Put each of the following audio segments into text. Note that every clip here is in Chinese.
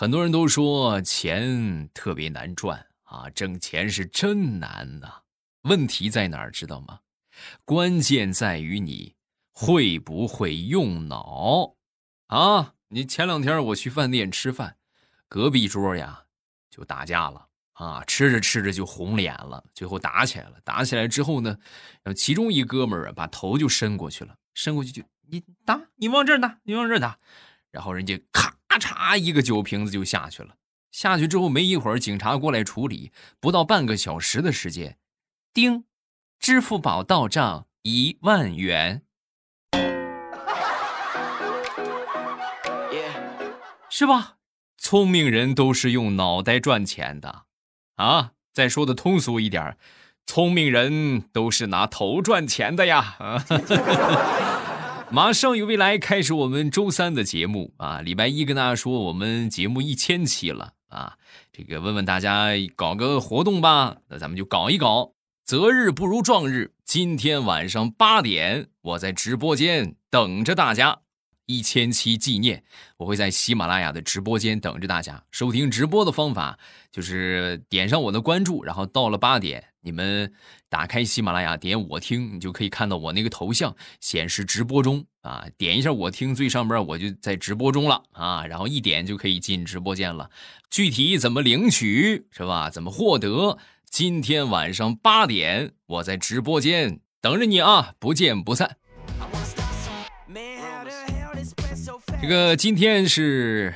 很多人都说钱特别难赚啊，挣钱是真难呐。问题在哪儿？知道吗？关键在于你会不会用脑啊！你前两天我去饭店吃饭，隔壁桌呀就打架了啊，吃着吃着就红脸了，最后打起来了。打起来之后呢，其中一哥们儿把头就伸过去了，伸过去就你打，你往这儿打，你往这儿打，然后人家咔。咔嚓，一个酒瓶子就下去了。下去之后没一会儿，警察过来处理，不到半个小时的时间，叮，支付宝到账一万元，是吧？聪明人都是用脑袋赚钱的，啊！再说的通俗一点，聪明人都是拿头赚钱的呀！啊 马上有未来开始我们周三的节目啊！礼拜一跟大家说我们节目一千期了啊！这个问问大家搞个活动吧，那咱们就搞一搞。择日不如撞日，今天晚上八点我在直播间等着大家。一千期纪念，我会在喜马拉雅的直播间等着大家。收听直播的方法就是点上我的关注，然后到了八点，你们打开喜马拉雅，点我听，你就可以看到我那个头像显示直播中啊。点一下我听，最上边我就在直播中了啊。然后一点就可以进直播间了。具体怎么领取是吧？怎么获得？今天晚上八点，我在直播间等着你啊，不见不散。这个今天是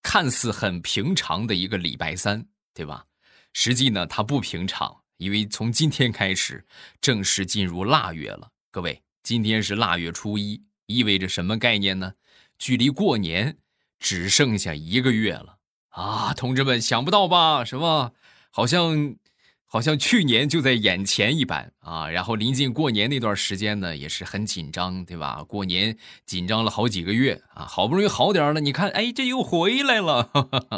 看似很平常的一个礼拜三，对吧？实际呢，它不平常，因为从今天开始正式进入腊月了。各位，今天是腊月初一，意味着什么概念呢？距离过年只剩下一个月了啊！同志们，想不到吧？什么？好像。好像去年就在眼前一般啊，然后临近过年那段时间呢，也是很紧张，对吧？过年紧张了好几个月啊，好不容易好点了，你看，哎，这又回来了，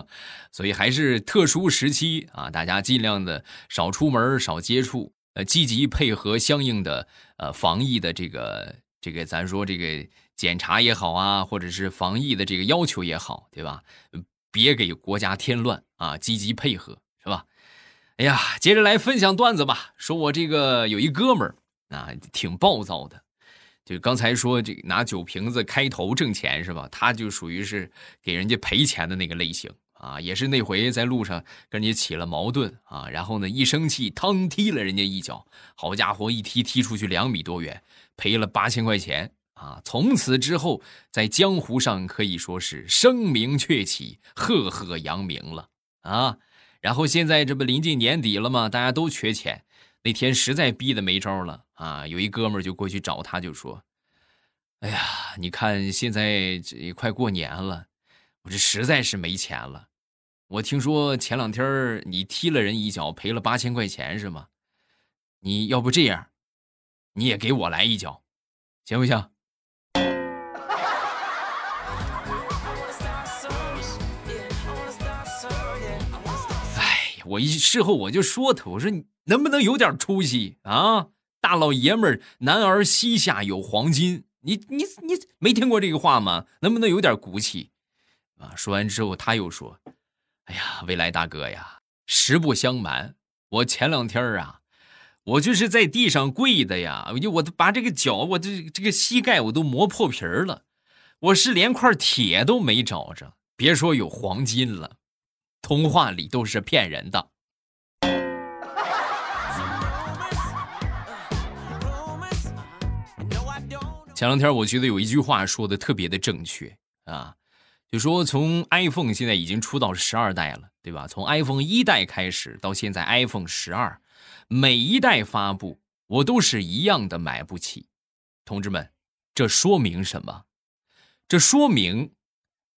所以还是特殊时期啊，大家尽量的少出门，少接触，呃，积极配合相应的呃防疫的这个这个，咱说这个检查也好啊，或者是防疫的这个要求也好，对吧？别给国家添乱啊，积极配合，哎呀，接着来分享段子吧。说我这个有一哥们儿啊，挺暴躁的。就刚才说这拿酒瓶子开头挣钱是吧？他就属于是给人家赔钱的那个类型啊。也是那回在路上跟人家起了矛盾啊，然后呢一生气，腾踢了人家一脚。好家伙，一踢踢出去两米多远，赔了八千块钱啊。从此之后，在江湖上可以说是声名鹊起，赫赫扬名了啊。然后现在这不临近年底了吗？大家都缺钱。那天实在逼得没招了啊，有一哥们就过去找他，就说：“哎呀，你看现在这快过年了，我这实在是没钱了。我听说前两天你踢了人一脚，赔了八千块钱是吗？你要不这样，你也给我来一脚，行不行？”我一事后我就说他，我说你能不能有点出息啊？大老爷们儿，男儿膝下有黄金，你你你没听过这个话吗？能不能有点骨气啊？说完之后他又说：“哎呀，未来大哥呀，实不相瞒，我前两天啊，我就是在地上跪的呀，我就我都把这个脚，我这这个膝盖我都磨破皮了，我是连块铁都没找着，别说有黄金了。”童话里都是骗人的。前两天我觉得有一句话说的特别的正确啊，就说从 iPhone 现在已经出到十二代了，对吧？从 iPhone 一代开始到现在 iPhone 十二，每一代发布我都是一样的买不起。同志们，这说明什么？这说明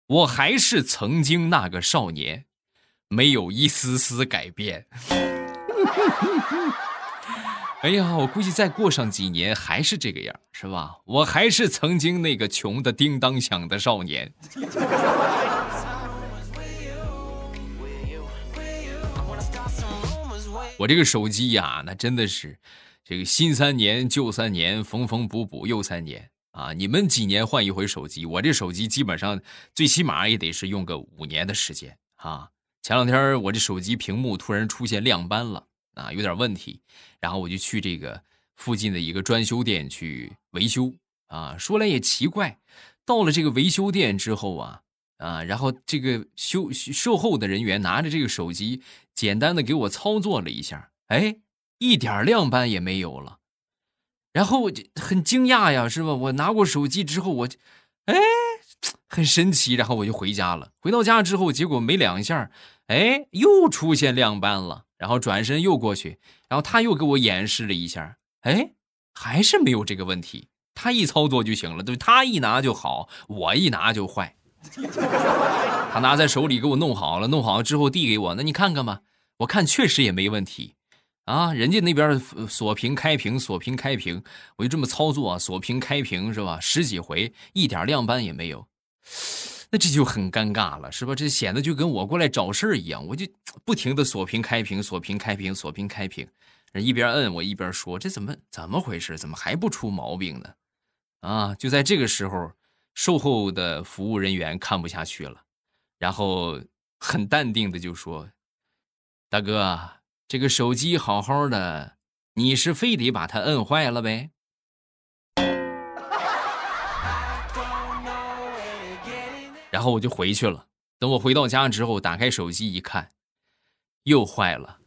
我还是曾经那个少年。没有一丝丝改变。哎呀，我估计再过上几年还是这个样，是吧？我还是曾经那个穷的叮当响的少年。我这个手机呀，那真的是这个新三年旧三年，缝缝补补又三年啊！你们几年换一回手机？我这手机基本上最起码也得是用个五年的时间。啊。前两天我这手机屏幕突然出现亮斑了啊，有点问题，然后我就去这个附近的一个专修店去维修啊。说来也奇怪，到了这个维修店之后啊啊，然后这个修售后的人员拿着这个手机，简单的给我操作了一下，哎，一点亮斑也没有了。然后我就很惊讶呀，是吧？我拿过手机之后，我哎，很神奇。然后我就回家了。回到家之后，结果没两下。哎，又出现亮斑了，然后转身又过去，然后他又给我演示了一下，哎，还是没有这个问题，他一操作就行了，对，他一拿就好，我一拿就坏。他拿在手里给我弄好了，弄好了之后递给我，那你看看吧，我看确实也没问题，啊，人家那边锁屏开屏，锁屏开屏，我就这么操作啊，锁屏开屏是吧？十几回，一点亮斑也没有。那这就很尴尬了，是吧？这显得就跟我过来找事儿一样，我就不停的锁屏开屏，锁屏开屏，锁屏开屏，人一边摁我一边说：“这怎么怎么回事？怎么还不出毛病呢？”啊！就在这个时候，售后的服务人员看不下去了，然后很淡定的就说：“大哥，这个手机好好的，你是非得把它摁坏了呗？” 然后我就回去了。等我回到家之后，打开手机一看，又坏了。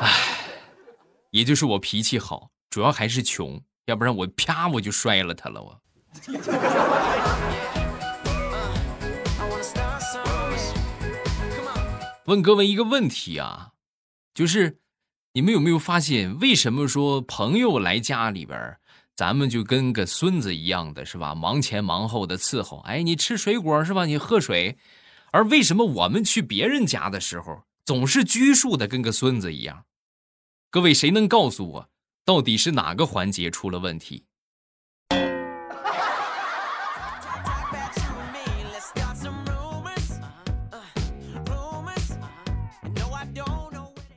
唉，也就是我脾气好，主要还是穷，要不然我啪我就摔了它了。我。问各位一个问题啊，就是你们有没有发现，为什么说朋友来家里边？咱们就跟个孙子一样的是吧？忙前忙后的伺候。哎，你吃水果是吧？你喝水。而为什么我们去别人家的时候，总是拘束的跟个孙子一样？各位，谁能告诉我，到底是哪个环节出了问题？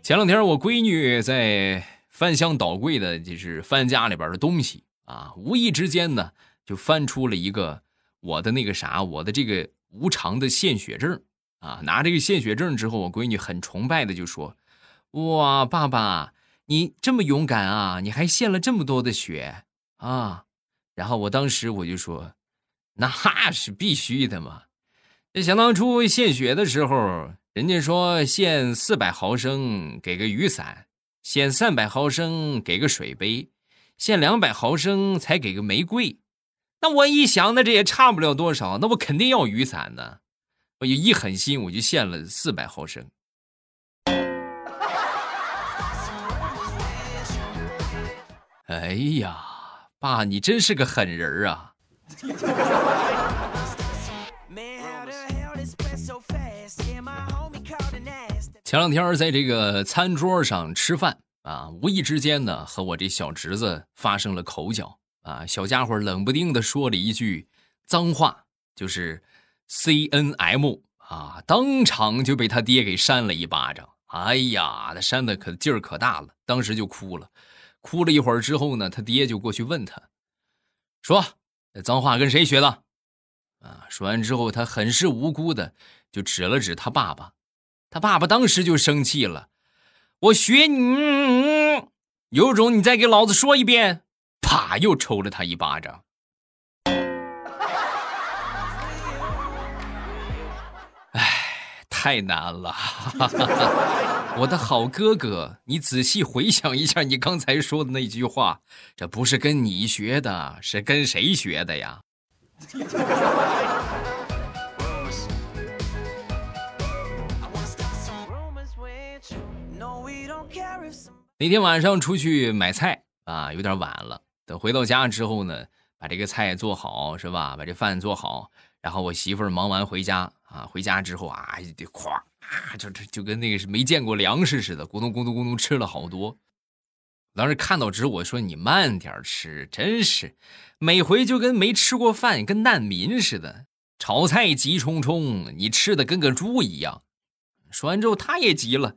前两天我闺女在翻箱倒柜的，就是翻家里边的东西。啊，无意之间呢，就翻出了一个我的那个啥，我的这个无偿的献血证啊。拿这个献血证之后，我闺女很崇拜的就说：“哇，爸爸，你这么勇敢啊，你还献了这么多的血啊！”然后我当时我就说：“那是必须的嘛！这想当初献血的时候，人家说献四百毫升给个雨伞，献三百毫升给个水杯。”献两百毫升才给个玫瑰，那我一想，那这也差不了多少，那我肯定要雨伞呢。我就一狠心，我就献了四百毫升。哎呀，爸，你真是个狠人啊！前两天在这个餐桌上吃饭。啊，无意之间呢，和我这小侄子发生了口角啊。小家伙冷不丁的说了一句脏话，就是 “C N M” 啊，当场就被他爹给扇了一巴掌。哎呀，他扇的可劲儿可大了，当时就哭了。哭了一会儿之后呢，他爹就过去问他，说：“这脏话跟谁学的？”啊，说完之后，他很是无辜的就指了指他爸爸，他爸爸当时就生气了。我学你，有种你再给老子说一遍！啪，又抽了他一巴掌。哎，太难了！我的好哥哥，你仔细回想一下你刚才说的那句话，这不是跟你学的，是跟谁学的呀？那天晚上出去买菜啊，有点晚了。等回到家之后呢，把这个菜做好是吧？把这饭做好，然后我媳妇儿忙完回家啊，回家之后啊，就咵啊，就就就跟那个是没见过粮食似的，咕咚咕咚咕咚吃了好多。当时看到之后，我说你慢点吃，真是每回就跟没吃过饭，跟难民似的，炒菜急冲冲，你吃的跟个猪一样。说完之后，他也急了。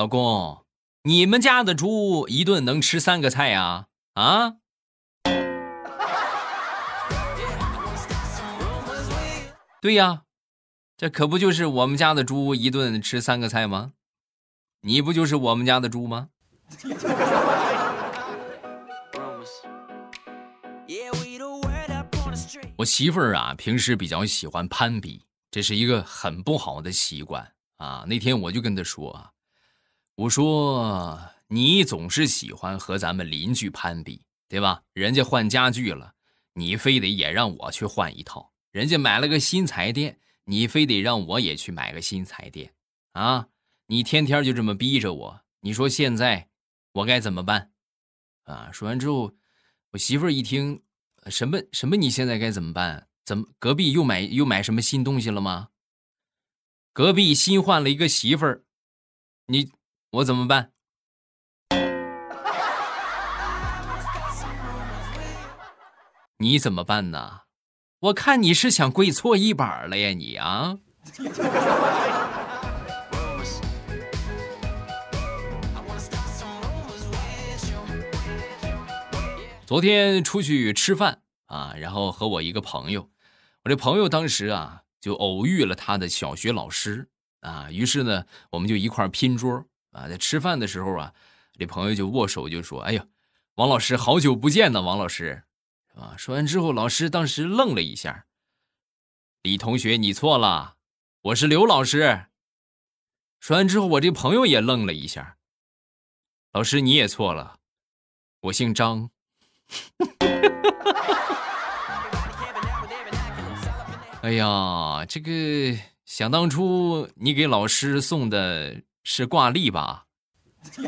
老公，你们家的猪一顿能吃三个菜呀？啊？对呀，这可不就是我们家的猪一顿吃三个菜吗？你不就是我们家的猪吗？我媳妇儿啊，平时比较喜欢攀比，这是一个很不好的习惯啊。那天我就跟她说啊，我说你总是喜欢和咱们邻居攀比，对吧？人家换家具了，你非得也让我去换一套；人家买了个新彩电。你非得让我也去买个新彩电啊！你天天就这么逼着我，你说现在我该怎么办？啊！说完之后，我媳妇儿一听，什么什么？你现在该怎么办？怎么隔壁又买又买什么新东西了吗？隔壁新换了一个媳妇儿，你我怎么办？你怎么办呢？我看你是想跪搓衣板了呀，你啊！昨天出去吃饭啊，然后和我一个朋友，我这朋友当时啊就偶遇了他的小学老师啊，于是呢我们就一块拼桌啊，在吃饭的时候啊，这朋友就握手就说：“哎呀，王老师好久不见呢，王老师。”啊！说完之后，老师当时愣了一下。李同学，你错了，我是刘老师。说完之后，我这朋友也愣了一下。老师，你也错了，我姓张。哎呀，这个想当初你给老师送的是挂历吧？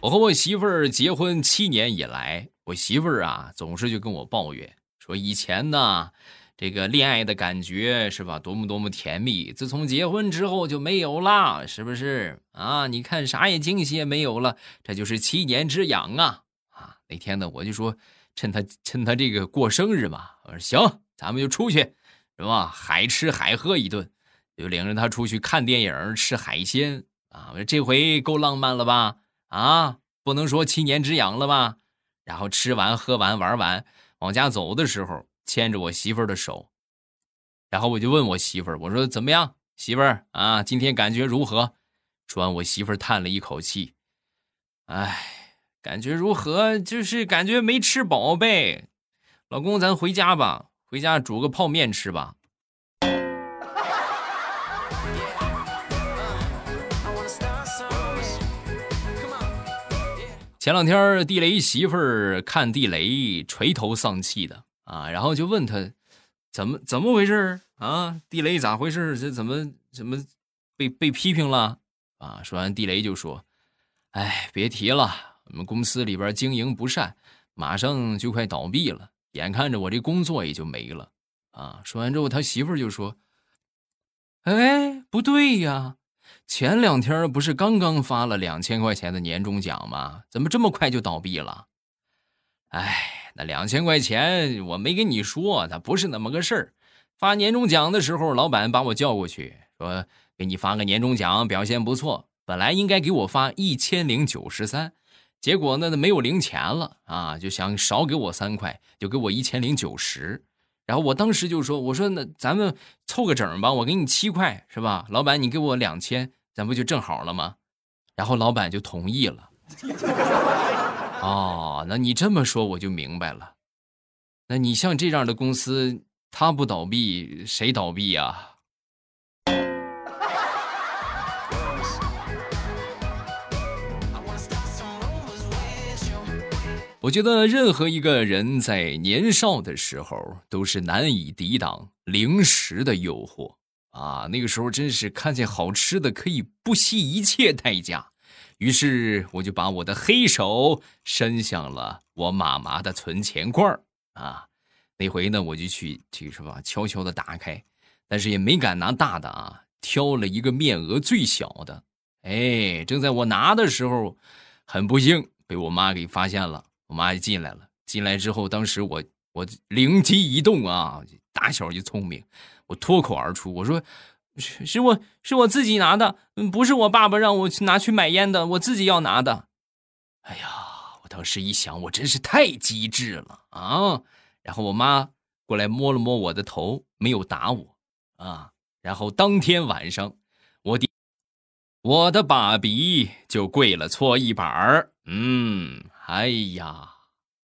我和我媳妇儿结婚七年以来，我媳妇儿啊总是就跟我抱怨说，以前呢，这个恋爱的感觉是吧，多么多么甜蜜，自从结婚之后就没有了，是不是啊？你看啥也惊喜也没有了，这就是七年之痒啊！啊，那天呢，我就说趁他趁他这个过生日嘛，我说行，咱们就出去，是吧？海吃海喝一顿，就领着他出去看电影、吃海鲜啊！这回够浪漫了吧？啊，不能说七年之痒了吧？然后吃完喝完玩完，往家走的时候，牵着我媳妇儿的手，然后我就问我媳妇儿：“我说怎么样，媳妇儿啊？今天感觉如何？”说完，我媳妇儿叹了一口气：“哎，感觉如何？就是感觉没吃饱呗。老公，咱回家吧，回家煮个泡面吃吧。”前两天地雷媳妇儿看地雷垂头丧气的啊，然后就问他怎么怎么回事啊？地雷咋回事？这怎么怎么被被批评了啊？说完，地雷就说：“哎，别提了，我们公司里边经营不善，马上就快倒闭了，眼看着我这工作也就没了啊。”说完之后，他媳妇就说：“哎，不对呀。”前两天不是刚刚发了两千块钱的年终奖吗？怎么这么快就倒闭了？哎，那两千块钱我没跟你说，它不是那么个事儿。发年终奖的时候，老板把我叫过去，说给你发个年终奖，表现不错。本来应该给我发一千零九十三，结果呢，没有零钱了啊，就想少给我三块，就给我一千零九十。然后我当时就说：“我说那咱们凑个整吧，我给你七块，是吧？老板，你给我两千。”咱不就正好了吗？然后老板就同意了。哦，那你这么说我就明白了。那你像这样的公司，他不倒闭谁倒闭呀？我觉得任何一个人在年少的时候都是难以抵挡零食的诱惑。啊，那个时候真是看见好吃的可以不惜一切代价，于是我就把我的黑手伸向了我妈妈的存钱罐啊，那回呢，我就去去是吧，悄悄的打开，但是也没敢拿大的啊，挑了一个面额最小的。哎，正在我拿的时候，很不幸被我妈给发现了。我妈就进来了，进来之后，当时我我灵机一动啊，打小就聪明。我脱口而出：“我说，是是我是我自己拿的，不是我爸爸让我去拿去买烟的，我自己要拿的。”哎呀，我当时一想，我真是太机智了啊！然后我妈过来摸了摸我的头，没有打我啊。然后当天晚上，我的我的爸比就跪了搓衣板儿。嗯，哎呀，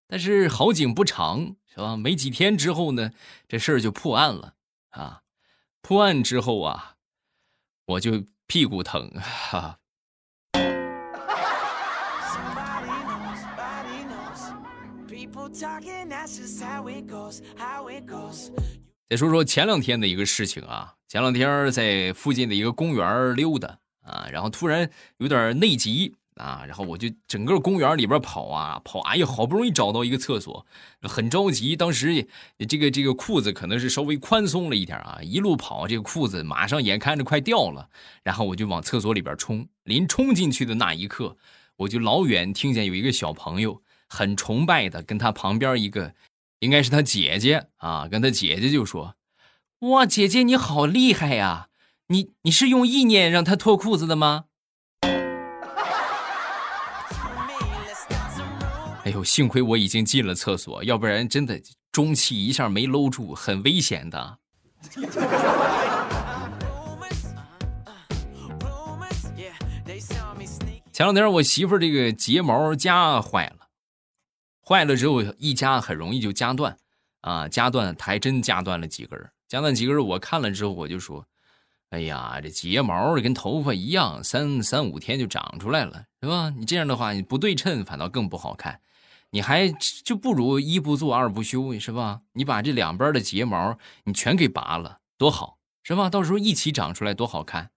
但是好景不长，是吧？没几天之后呢，这事儿就破案了啊！破案之后啊，我就屁股疼哈。再说说前两天的一个事情啊，前两天在附近的一个公园溜达啊，然后突然有点内急啊，然后我就整个公园里边跑啊跑，哎呀，好不容易找到一个厕所，很着急。当时这个这个裤子可能是稍微宽松了一点啊，一路跑，这个裤子马上眼看着快掉了，然后我就往厕所里边冲。临冲进去的那一刻，我就老远听见有一个小朋友很崇拜的跟他旁边一个。应该是他姐姐啊，跟他姐姐就说：“哇，姐姐你好厉害呀！你你是用意念让他脱裤子的吗？”哎呦，幸亏我已经进了厕所，要不然真的中气一下没搂住，很危险的。前两天我媳妇这个睫毛夹坏了。坏了之后一夹很容易就夹断，啊，夹断还真夹断了几根夹断几根我看了之后我就说，哎呀，这睫毛跟头发一样，三三五天就长出来了，是吧？你这样的话你不对称反倒更不好看，你还就不如一不做二不休，是吧？你把这两边的睫毛你全给拔了，多好，是吧？到时候一起长出来多好看。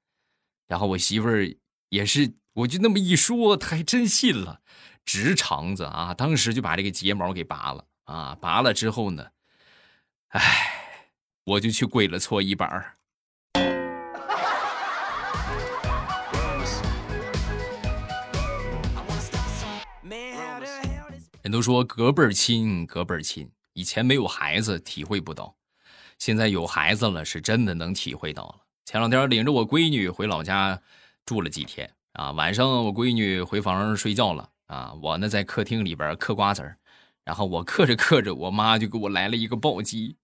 然后我媳妇儿也是，我就那么一说，她还真信了。直肠子啊！当时就把这个睫毛给拔了啊！拔了之后呢，哎，我就去跪了搓衣板儿。人都说隔辈儿亲，隔辈儿亲。以前没有孩子，体会不到；现在有孩子了，是真的能体会到了。前两天领着我闺女回老家住了几天啊，晚上我闺女回房睡觉了。啊，我呢在客厅里边嗑瓜子儿，然后我嗑着嗑着，我妈就给我来了一个暴击：“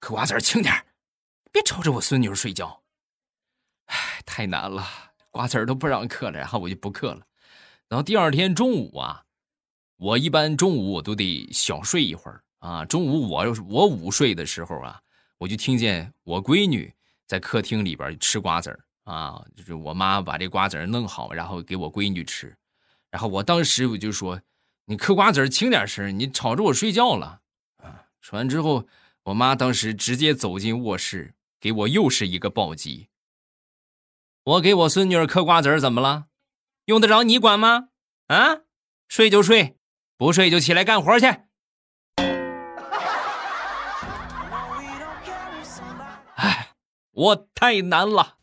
嗑瓜子儿轻点别吵着我孙女睡觉。”唉，太难了，瓜子儿都不让嗑了，然后我就不嗑了。然后第二天中午啊，我一般中午我都得小睡一会儿啊。中午我我午睡的时候啊，我就听见我闺女在客厅里边吃瓜子儿啊，就是我妈把这瓜子儿弄好，然后给我闺女吃。然后我当时我就说：“你嗑瓜子轻点声，你吵着我睡觉了。”啊！说完之后，我妈当时直接走进卧室，给我又是一个暴击。我给我孙女儿嗑瓜子怎么了？用得着你管吗？啊！睡就睡，不睡就起来干活去。哎，我太难了。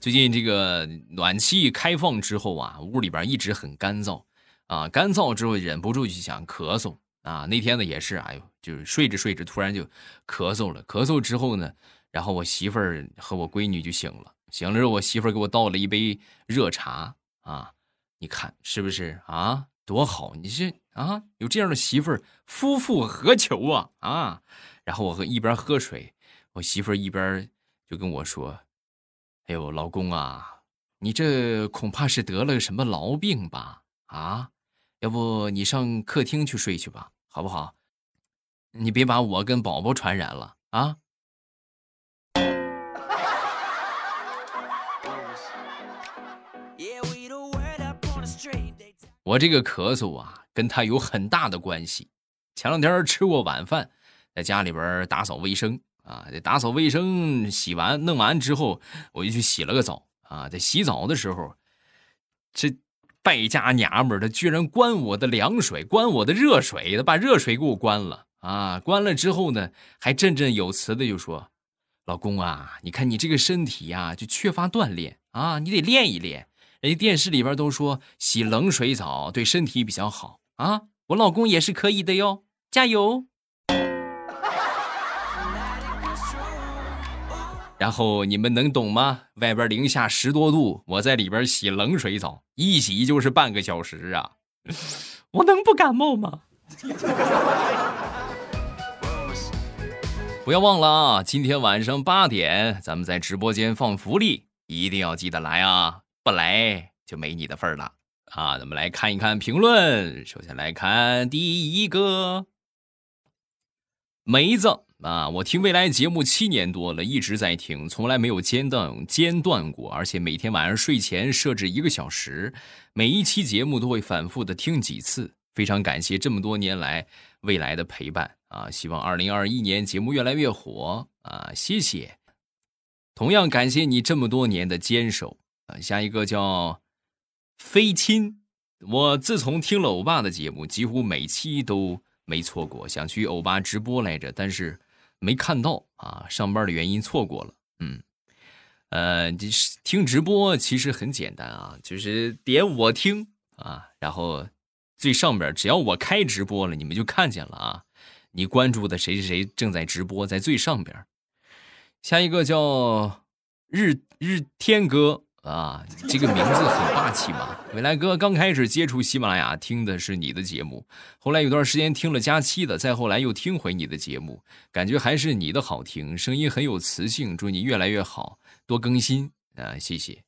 最近这个暖气开放之后啊，屋里边一直很干燥啊，干燥之后忍不住就想咳嗽啊。那天呢也是，哎呦，就是睡着睡着突然就咳嗽了。咳嗽之后呢，然后我媳妇儿和我闺女就醒了，醒了之后我媳妇儿给我倒了一杯热茶啊，你看是不是啊？多好！你这啊，有这样的媳妇儿，夫复何求啊啊！然后我和一边喝水。我媳妇儿一边就跟我说：“哎呦，老公啊，你这恐怕是得了什么痨病吧？啊，要不你上客厅去睡去吧，好不好？你别把我跟宝宝传染了啊！”我这个咳嗽啊，跟他有很大的关系。前两天吃过晚饭，在家里边打扫卫生。啊，这打扫卫生，洗完弄完之后，我就去洗了个澡啊。在洗澡的时候，这败家娘们儿，她居然关我的凉水，关我的热水，她把热水给我关了啊。关了之后呢，还振振有词的就说：“老公啊，你看你这个身体呀，就缺乏锻炼啊，你得练一练。人家电视里边都说洗冷水澡对身体比较好啊，我老公也是可以的哟，加油。”然后你们能懂吗？外边零下十多度，我在里边洗冷水澡，一洗就是半个小时啊！我能不感冒吗？不要忘了啊！今天晚上八点，咱们在直播间放福利，一定要记得来啊！不来就没你的份儿了啊！咱们来看一看评论，首先来看第一个梅子。啊，我听未来节目七年多了，一直在听，从来没有间断间断过，而且每天晚上睡前设置一个小时，每一期节目都会反复的听几次。非常感谢这么多年来未来的陪伴啊！希望二零二一年节目越来越火啊！谢谢，同样感谢你这么多年的坚守啊！下一个叫飞亲，我自从听了欧巴的节目，几乎每期都没错过，想去欧巴直播来着，但是。没看到啊，上班的原因错过了。嗯，呃，这听直播其实很简单啊，就是点我听啊，然后最上边只要我开直播了，你们就看见了啊。你关注的谁谁谁正在直播，在最上边。下一个叫日日天哥。啊，这个名字很霸气嘛！未来哥刚开始接触喜马拉雅，听的是你的节目，后来有段时间听了佳期的，再后来又听回你的节目，感觉还是你的好听，声音很有磁性。祝你越来越好，多更新啊！谢谢。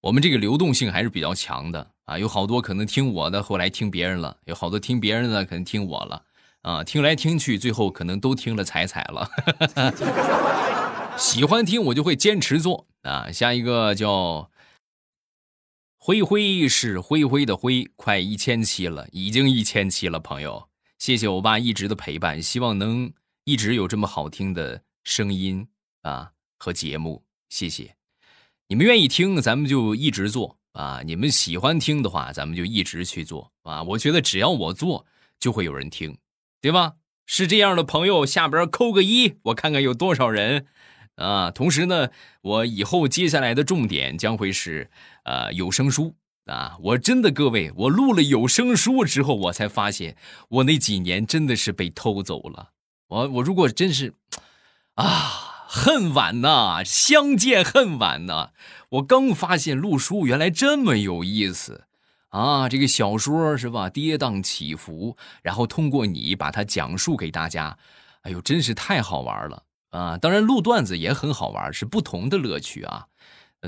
我们这个流动性还是比较强的啊，有好多可能听我的，后来听别人了；有好多听别人的，可能听我了啊。听来听去，最后可能都听了彩彩了。喜欢听我就会坚持做啊！下一个叫灰灰是灰灰的灰，快一千期了，已经一千期了，朋友，谢谢我爸一直的陪伴，希望能一直有这么好听的声音啊和节目，谢谢你们愿意听，咱们就一直做啊！你们喜欢听的话，咱们就一直去做啊！我觉得只要我做，就会有人听，对吧？是这样的朋友，下边扣个一，我看看有多少人。啊，同时呢，我以后接下来的重点将会是，呃，有声书啊。我真的各位，我录了有声书之后，我才发现我那几年真的是被偷走了。我我如果真是，啊，恨晚呐，相见恨晚呐。我刚发现录书原来这么有意思啊，这个小说是吧，跌宕起伏，然后通过你把它讲述给大家，哎呦，真是太好玩了。啊，当然录段子也很好玩，是不同的乐趣啊。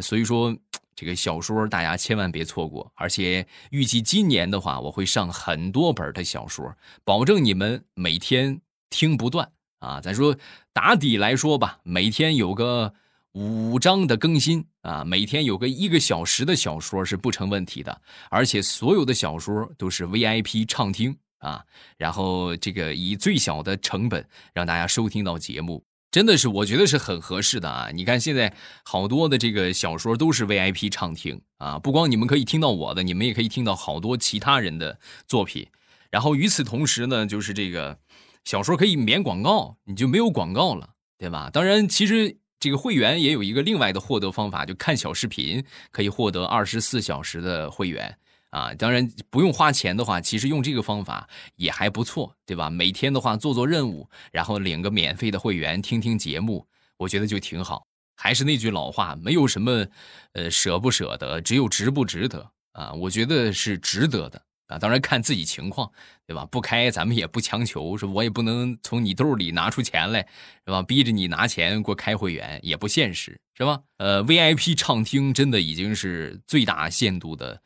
所以说，这个小说大家千万别错过。而且预计今年的话，我会上很多本的小说，保证你们每天听不断啊。咱说打底来说吧，每天有个五章的更新啊，每天有个一个小时的小说是不成问题的。而且所有的小说都是 VIP 畅听啊，然后这个以最小的成本让大家收听到节目。真的是，我觉得是很合适的啊！你看现在好多的这个小说都是 VIP 畅听啊，不光你们可以听到我的，你们也可以听到好多其他人的作品。然后与此同时呢，就是这个小说可以免广告，你就没有广告了，对吧？当然，其实这个会员也有一个另外的获得方法，就看小视频可以获得二十四小时的会员。啊，当然不用花钱的话，其实用这个方法也还不错，对吧？每天的话做做任务，然后领个免费的会员，听听节目，我觉得就挺好。还是那句老话，没有什么，呃，舍不舍得，只有值不值得啊。我觉得是值得的啊。当然看自己情况，对吧？不开咱们也不强求，是我也不能从你兜里拿出钱来，是吧？逼着你拿钱给我开会员也不现实，是吧？呃，VIP 畅听真的已经是最大限度的。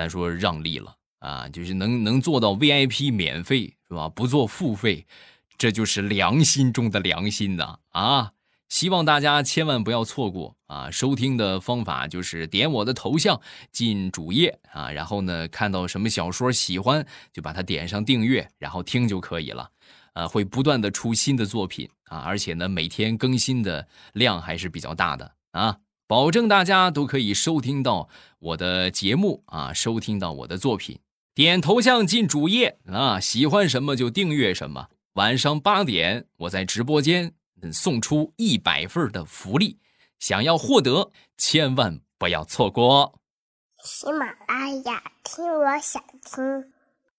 咱说让利了啊，就是能能做到 VIP 免费是吧？不做付费，这就是良心中的良心呐啊！希望大家千万不要错过啊！收听的方法就是点我的头像进主页啊，然后呢看到什么小说喜欢就把它点上订阅，然后听就可以了。啊，会不断的出新的作品啊，而且呢每天更新的量还是比较大的啊。保证大家都可以收听到我的节目啊，收听到我的作品。点头像进主页啊，喜欢什么就订阅什么。晚上八点，我在直播间送出一百份的福利，想要获得千万不要错过。喜马拉雅，听我想听。